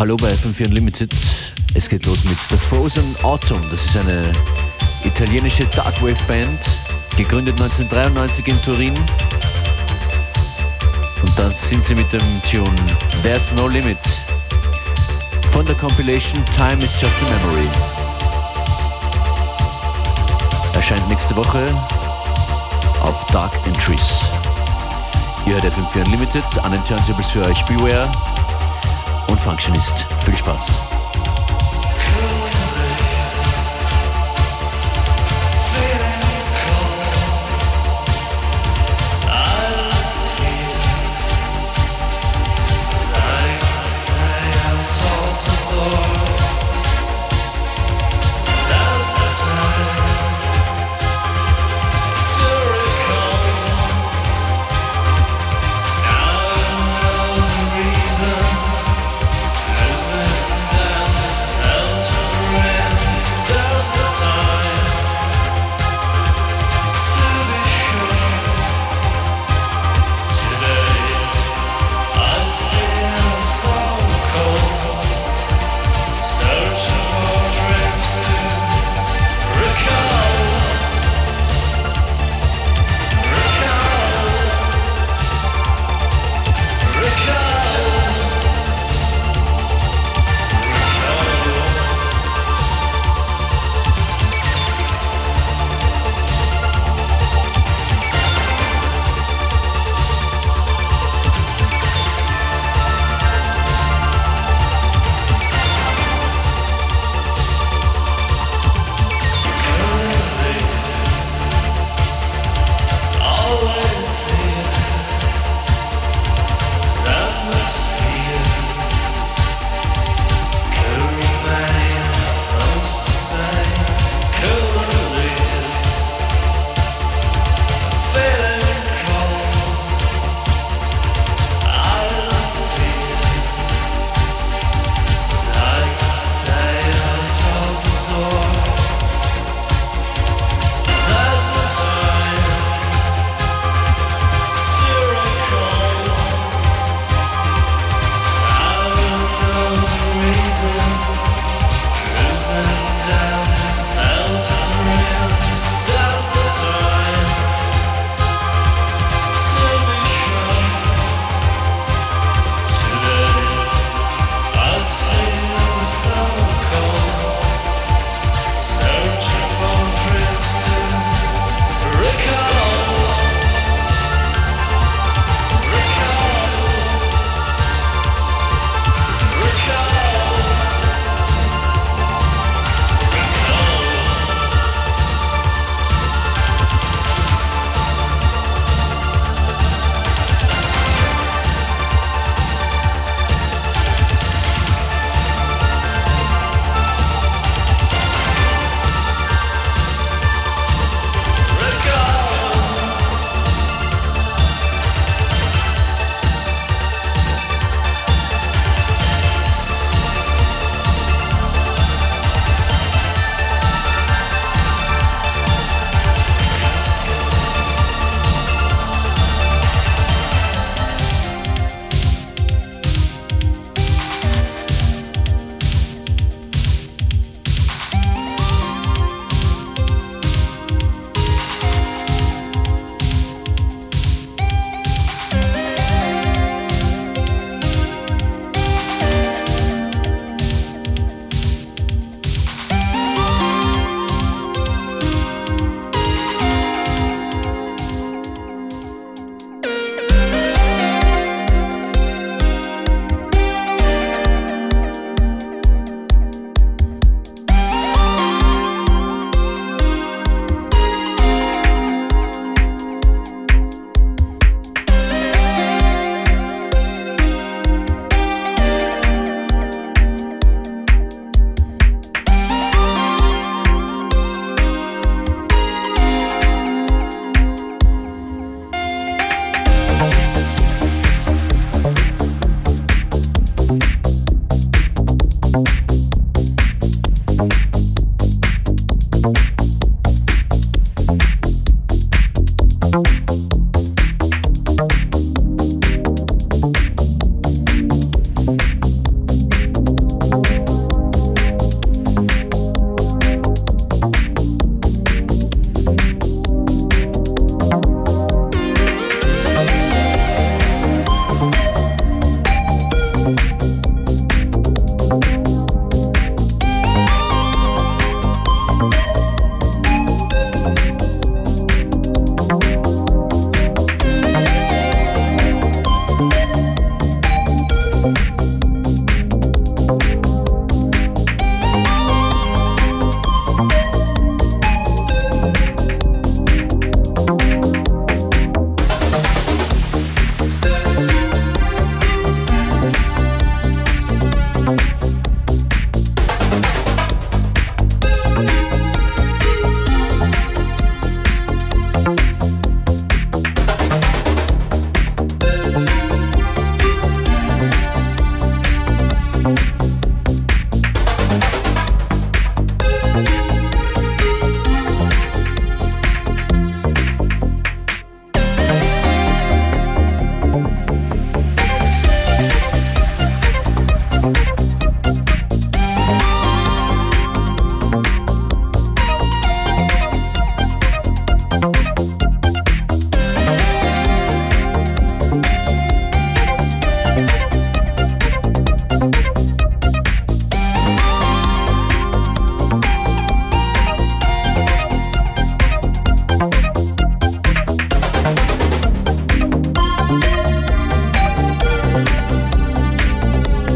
Hallo bei FM4 Unlimited. Es geht los mit The Frozen Autumn. Das ist eine italienische Darkwave Band, gegründet 1993 in Turin. Und dann sind sie mit dem Tune There's No Limit von der Compilation Time is Just a Memory. Erscheint nächste Woche auf Dark Entries. Ihr hört FM4 Unlimited, an den Turntables für euch Beware und Functionist. Viel Spaß.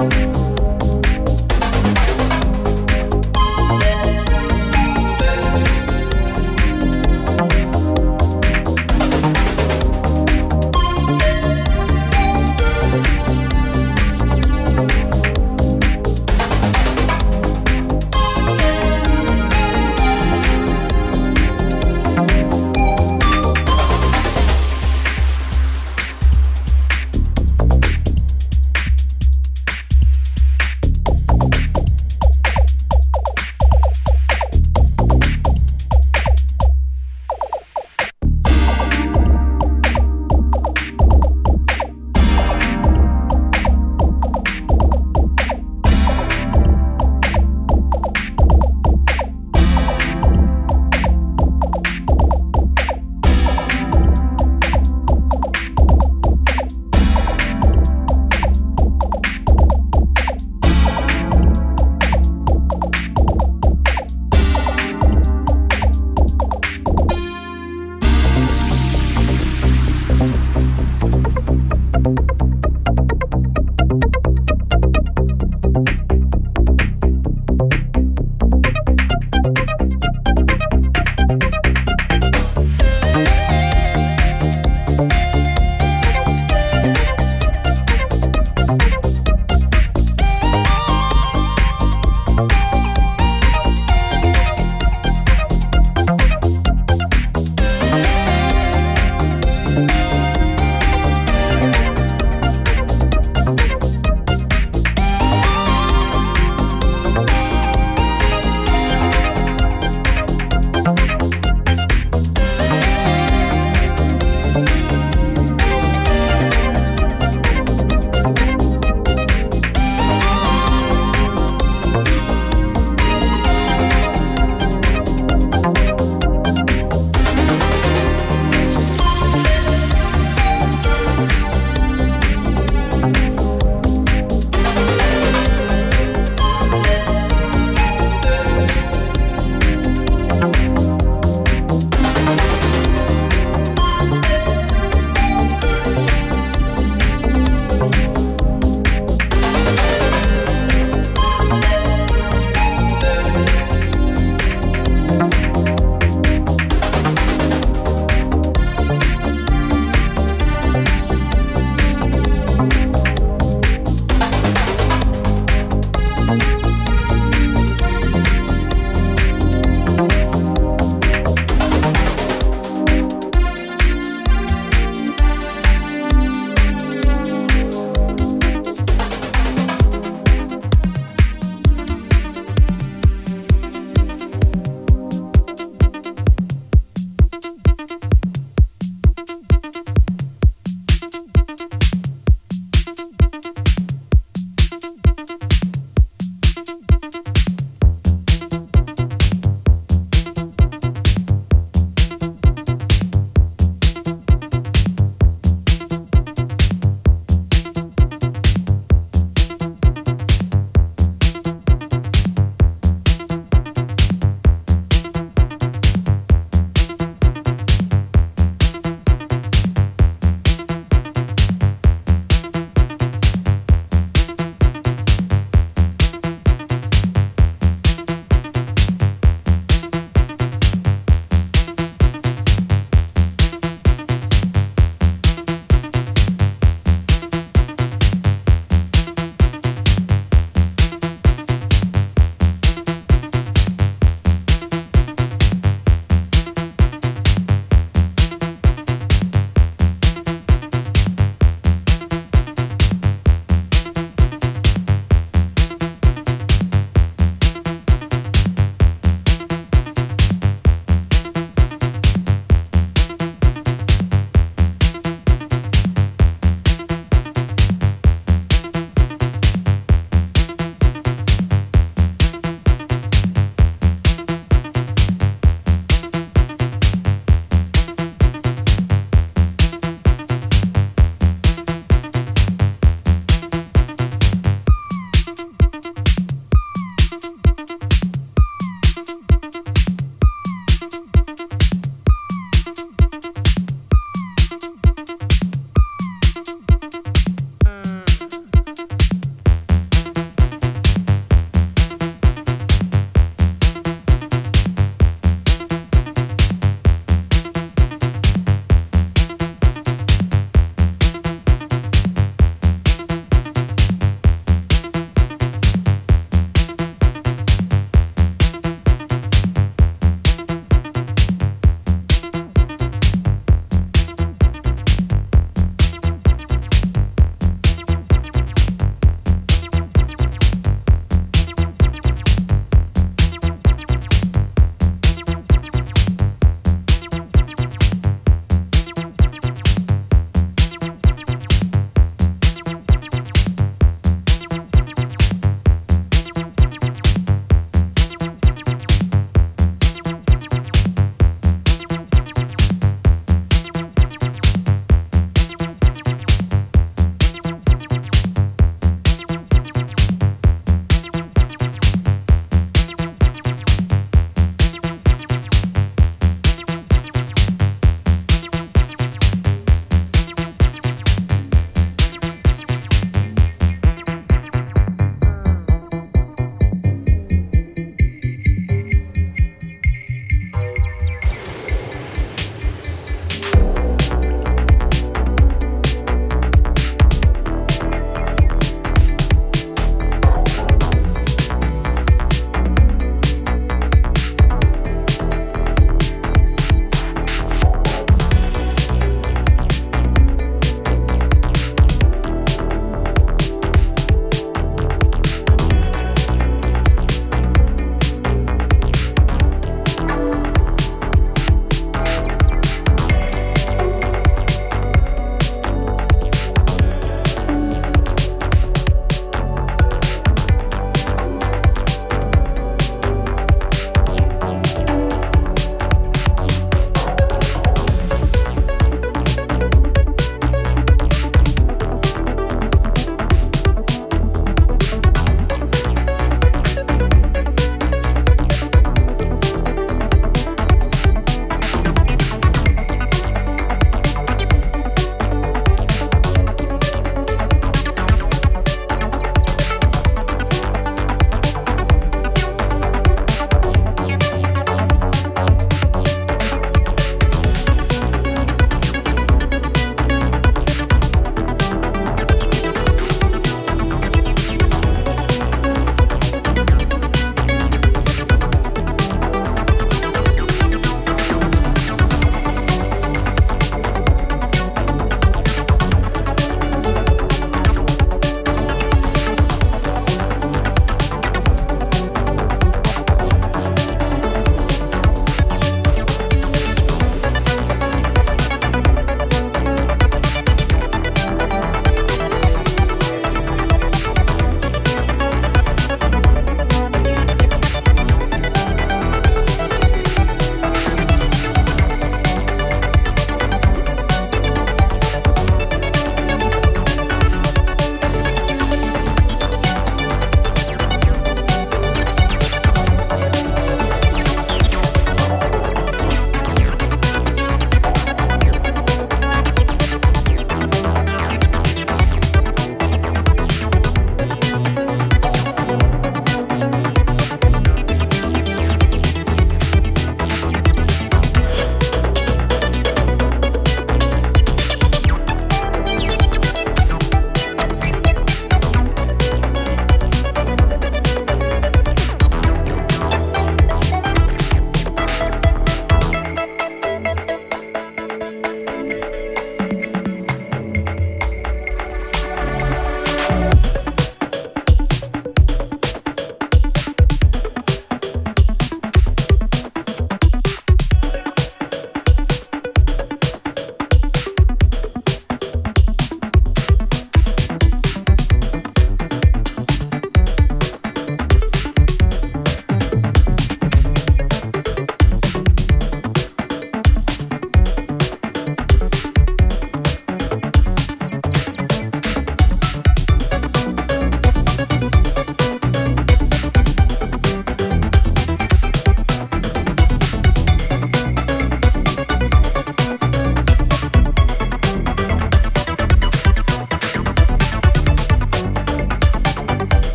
Thank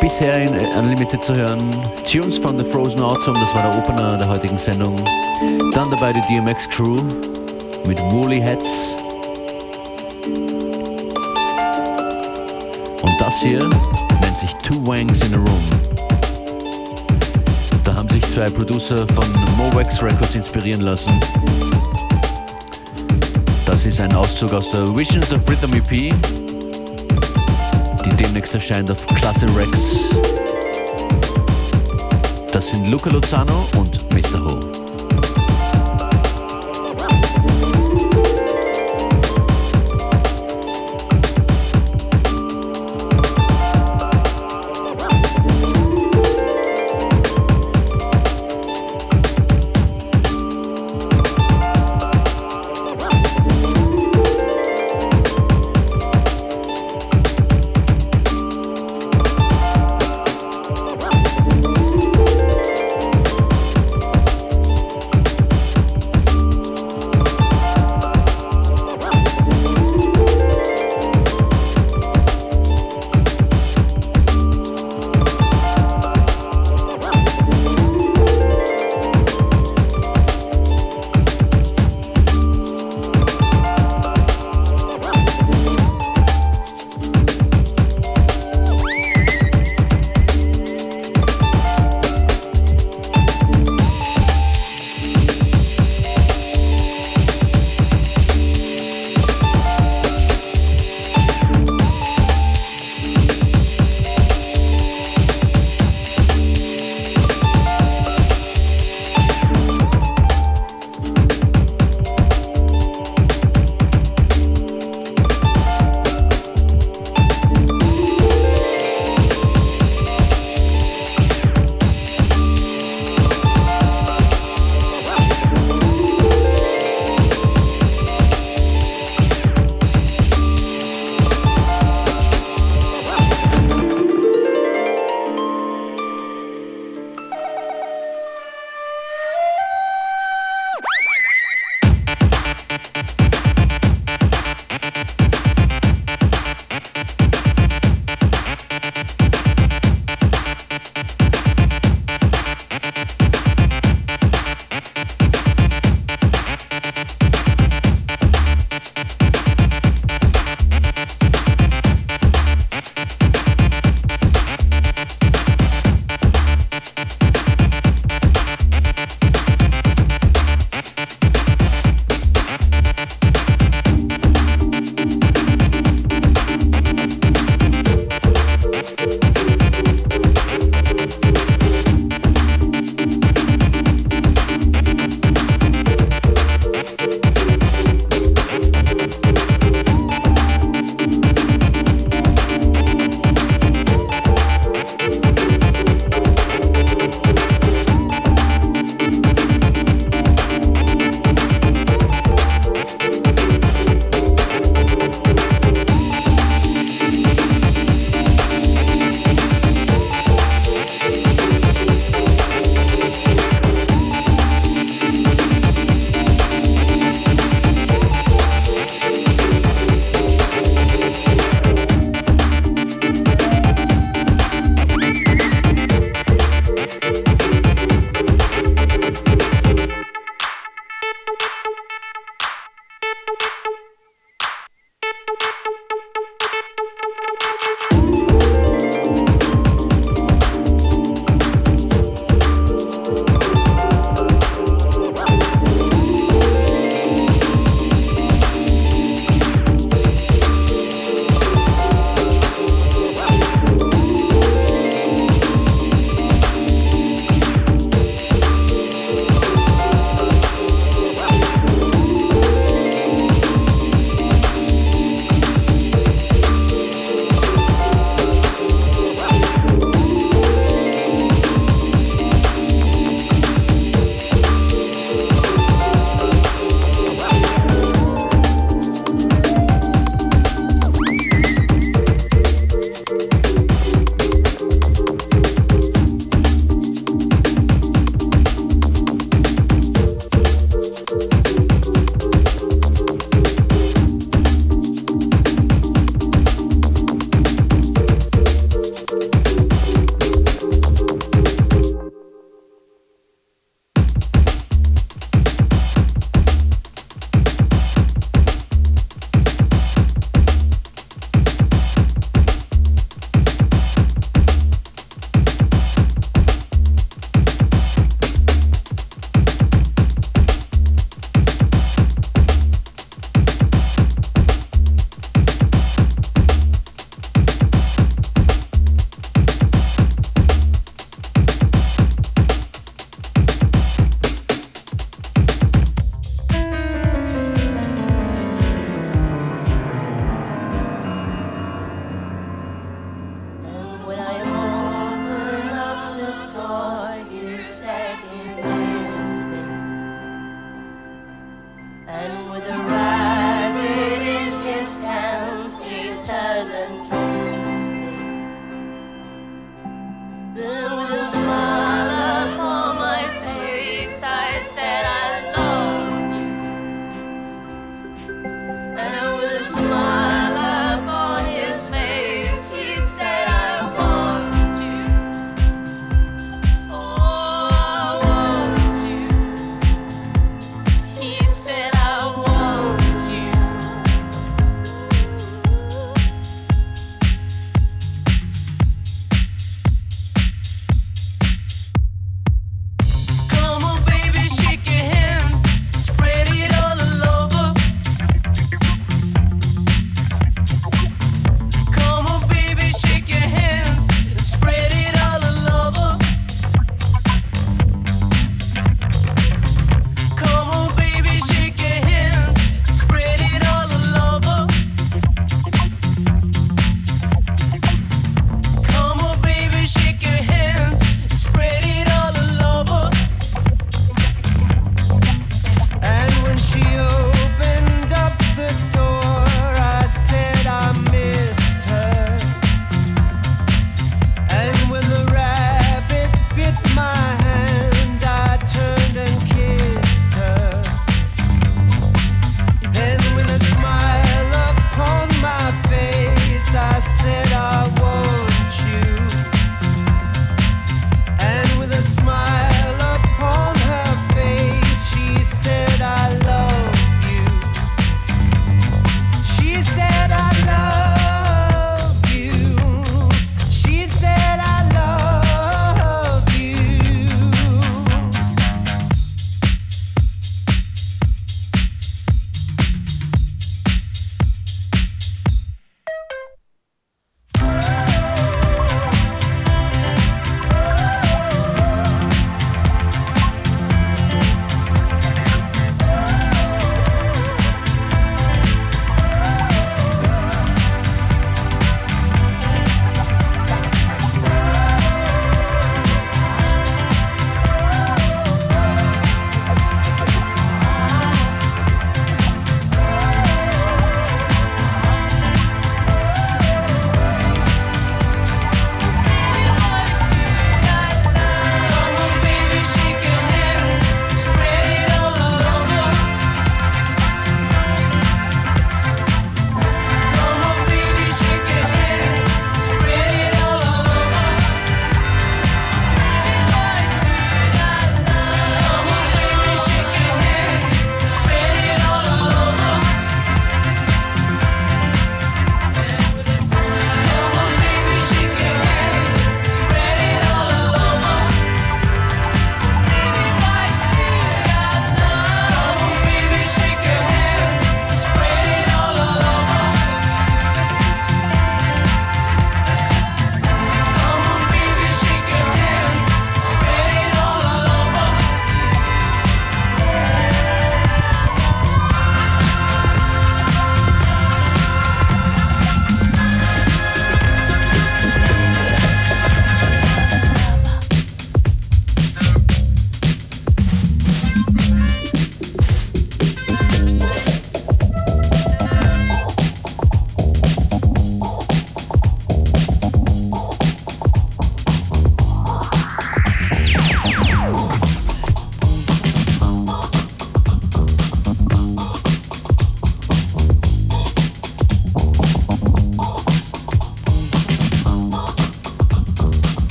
bisher in Unlimited zu hören. Tunes von The Frozen Autumn, das war der Opener der heutigen Sendung. Dann dabei die DMX Crew mit Woolly Hats. Und das hier nennt sich Two Wangs in a Room. Da haben sich zwei Producer von Movex Records inspirieren lassen. Das ist ein Auszug aus der Visions of Rhythm EP die demnächst erscheint auf Klasse Rex. Das sind Luca Lozano und Mr. Ho.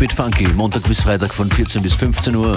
Keep It Funky, Montag bis Freitag von 14 bis 15 Uhr.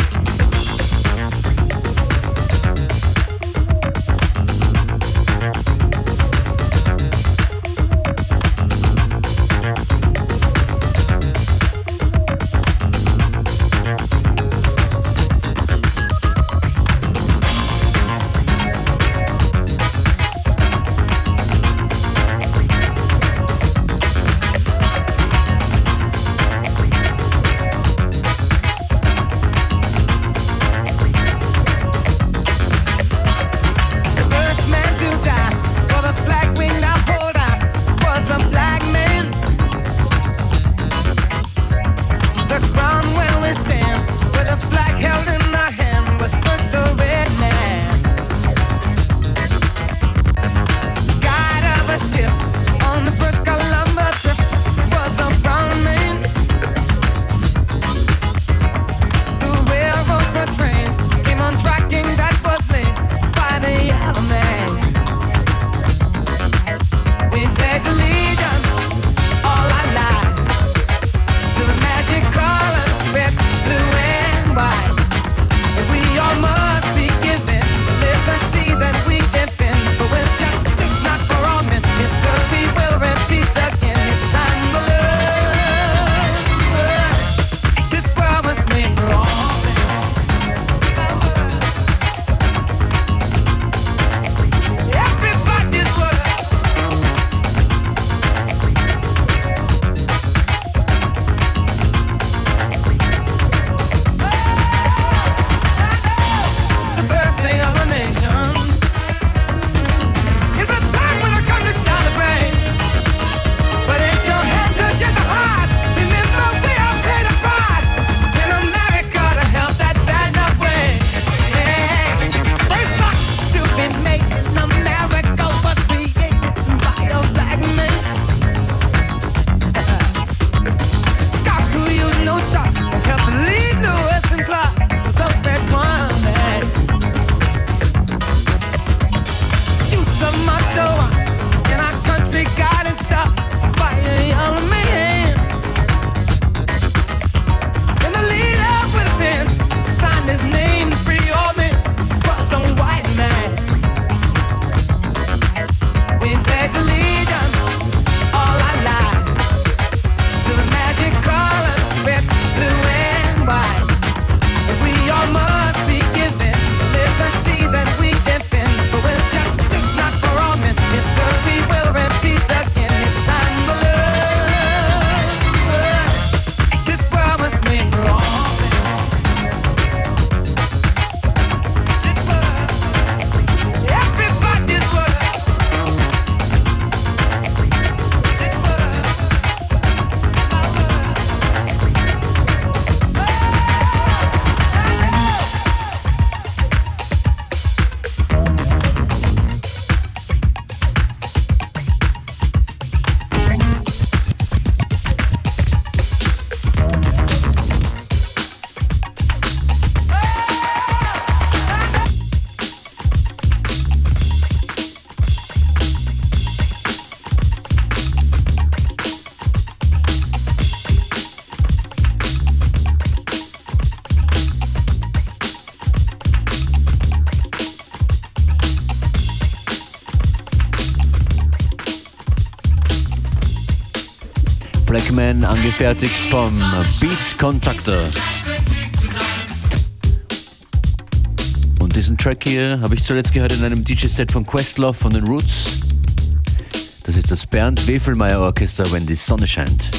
Angefertigt vom Beat Contactor. Und diesen Track hier habe ich zuletzt gehört in einem DJ-Set von Questlove von den Roots. Das ist das Bernd Wefelmeier Orchester, wenn die Sonne scheint.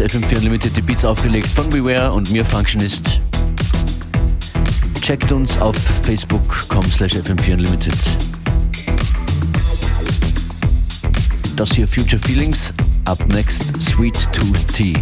FM4 Unlimited die Beats aufgelegt von Beware und mir Functionist. Checkt uns auf facebook.com slash FM4 Unlimited. Das hier Future Feelings, up next Sweet Tooth Tea.